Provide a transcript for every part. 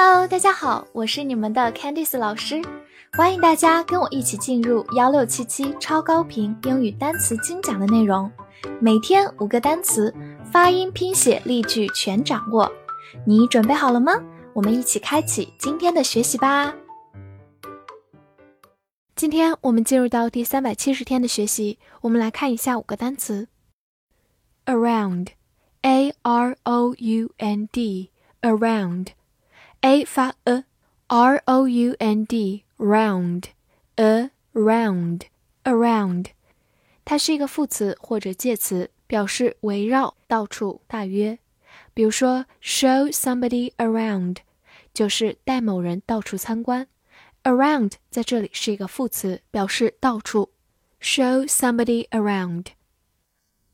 Hello，大家好，我是你们的 Candice 老师，欢迎大家跟我一起进入幺六七七超高频英语单词精讲的内容，每天五个单词，发音、拼写、例句全掌握，你准备好了吗？我们一起开启今天的学习吧。今天我们进入到第三百七十天的学习，我们来看一下五个单词，around，a r o u n d，around。A 发 a，r o u n d，round，around，around，它是一个副词或者介词，表示围绕、到处、大约。比如说，show somebody around，就是带某人到处参观。Around 在这里是一个副词，表示到处。Show somebody around。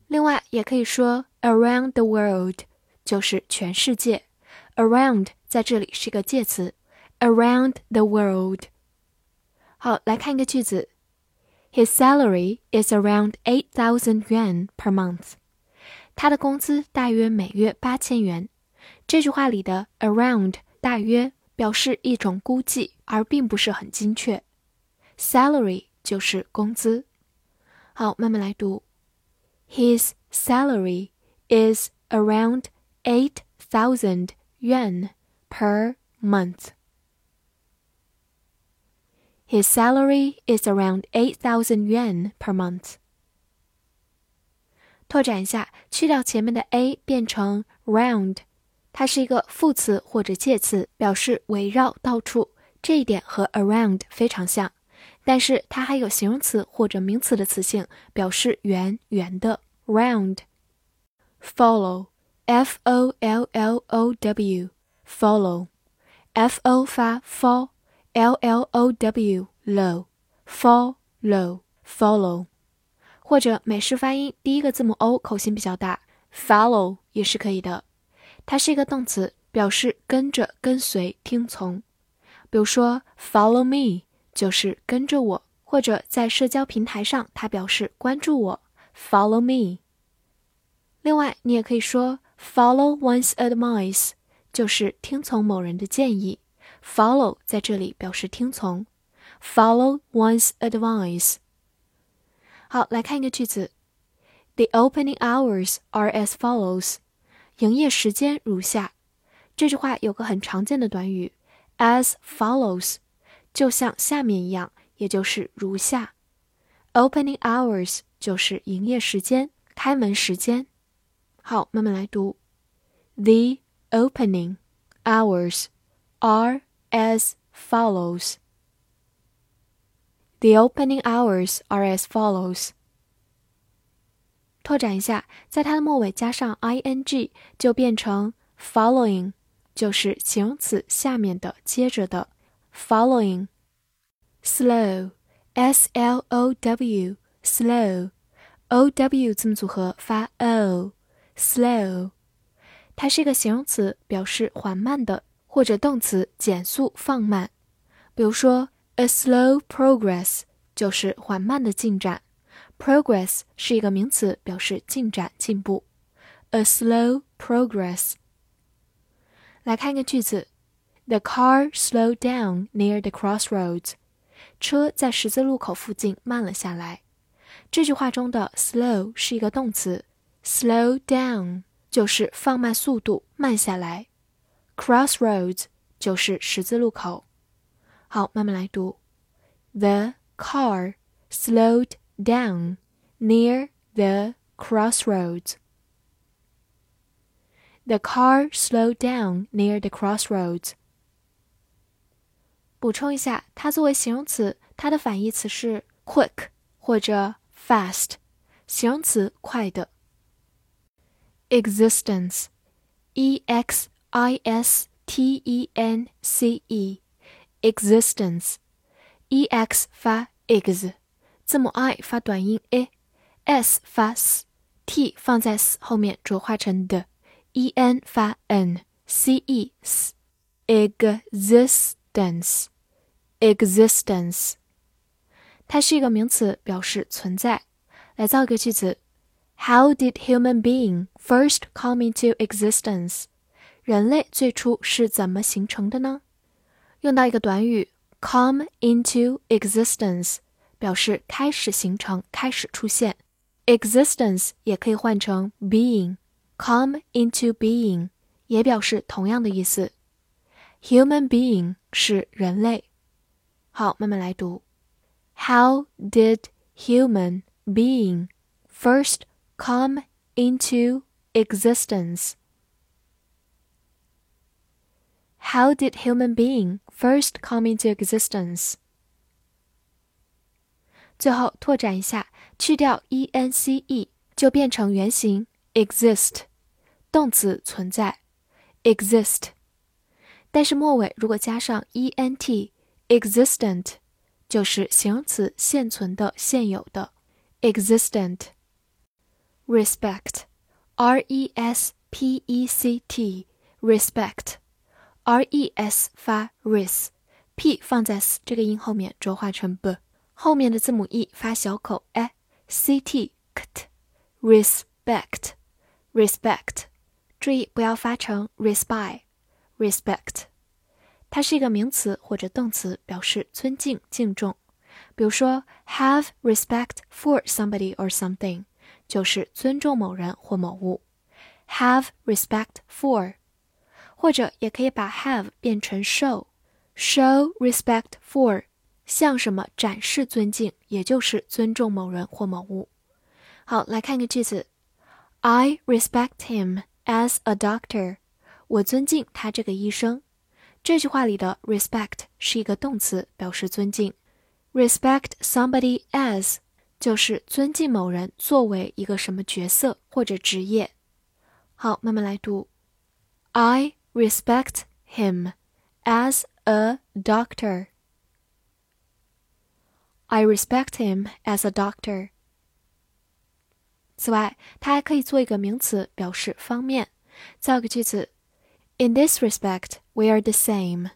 另外也可以说 around the world，就是全世界。Around 在这里是一个介词，around the world。好，来看一个句子：His salary is around eight thousand yuan per month。他的工资大约每月八千元。这句话里的 around 大约。表示一种估计，而并不是很精确。Salary 就是工资。好，慢慢来读。His salary is around eight thousand yuan per month. His salary is around eight thousand yuan per month. 拓展一下，去掉前面的 a，变成 round。它是一个副词或者介词，表示围绕、到处。这一点和 around 非常像，但是它还有形容词或者名词的词性，表示圆、圆的。round。follow，f o l l o W，follow，f o 发 f，l l o w low，follow，follow。或者美式发音第一个字母 o 口型比较大，follow 也是可以的。它是一个动词，表示跟着、跟随、听从。比如说，follow me 就是跟着我，或者在社交平台上，它表示关注我，follow me。另外，你也可以说 follow one's advice，就是听从某人的建议。follow 在这里表示听从，follow one's advice。好，来看一个句子：The opening hours are as follows。营业时间如下。这句话有个很常见的短语，as follows，就像下面一样，也就是如下。Opening hours 就是营业时间、开门时间。好，慢慢来读。The opening hours are as follows. The opening hours are as follows. 拓展一下，在它的末尾加上 i n g 就变成 following，就是形容词下面的接着的 following。slow，s l o w，slow，o w 字母组合发 o，slow， 它是一个形容词，表示缓慢的，或者动词减速放慢。比如说 a slow progress 就是缓慢的进展。Progress 是一个名词，表示进展、进步。A slow progress。来看一个句子：The car slowed down near the crossroads。车在十字路口附近慢了下来。这句话中的 slow 是一个动词，slow down 就是放慢速度、慢下来。Crossroads 就是十字路口。好，慢慢来读。The car slowed down near the crossroads. The car slowed down near the crossroads. 补充一下，它作为形容词，它的反义词是 quick 或者 fast，形容词快的。 existence，e x i s t e n c e，existence，e x 发 x。字母 i 发短音 a，s 发 s，t 放在 s 后面浊化成的，e n 发 n，c e s，existence，existence，它是一个名词，表示存在。来造一个句子 ：How did human being first come into existence？人类最初是怎么形成的呢？用到一个短语 come into existence，表示开始形成、开始出现。existence 也可以换成 being，come into being 也表示同样的意思。human being 是人类。好，慢慢来读。How did human being first come into existence? How did human being first come into existence? 最后拓展一下，去掉 e n c e 就变成原形 exist，动词存在 exist。但是末尾如果加上 e n t，existent 就是形容词现存的、现有的 existent。 respect，r e s p e c t，respect，r e s 发 ris，p 放在 s 这个音后面浊化成 b。后面的字母 e 发小口 a，c t ct respect respect，注意不要发成 respect respect，它是一个名词或者动词，表示尊敬敬重。比如说 have respect for somebody or something， 就是尊重某人或某物。have respect for，或者也可以把 have 变成 show，show respect for。向什么展示尊敬，也就是尊重某人或某物。好，来看个句子：I respect him as a doctor。我尊敬他这个医生。这句话里的 respect 是一个动词，表示尊敬。respect somebody as 就是尊敬某人作为一个什么角色或者职业。好，慢慢来读：I respect him as a doctor。I respect him as a doctor。此外，它还可以做一个名词，表示方面。造个句子：In this respect, we are the same。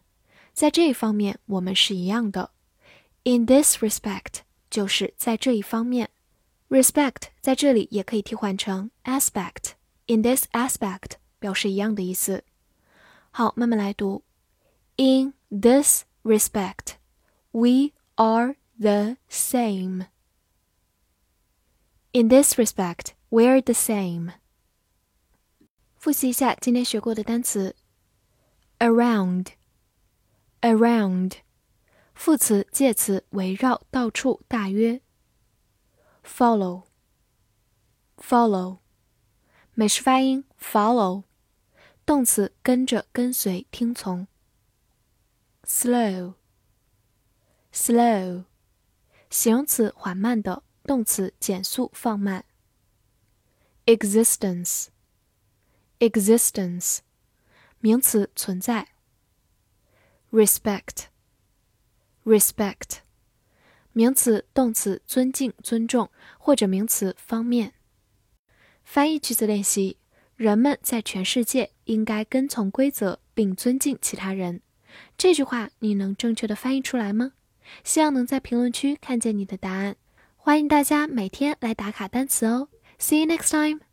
在这一方面，我们是一样的。In this respect 就是在这一方面。Respect 在这里也可以替换成 aspect。In this aspect 表示一样的意思。好，慢慢来读。In this respect, we are the same. In this respect, we're the same. 复习一下今天学过的单词：around, around， 副词、介词，围绕、到处、大约。follow, follow，美式发音 follow，动词，跟着、跟随、听从。slow, slow。形容词缓慢的，动词减速放慢。existence，existence，名词存在。respect respect，名词动词尊敬尊重或者名词方面。翻译句子练习：人们在全世界应该跟从规则并尊敬其他人。这句话你能正确的翻译出来吗？希望能在评论区看见你的答案，欢迎大家每天来打卡单词哦。See you next time.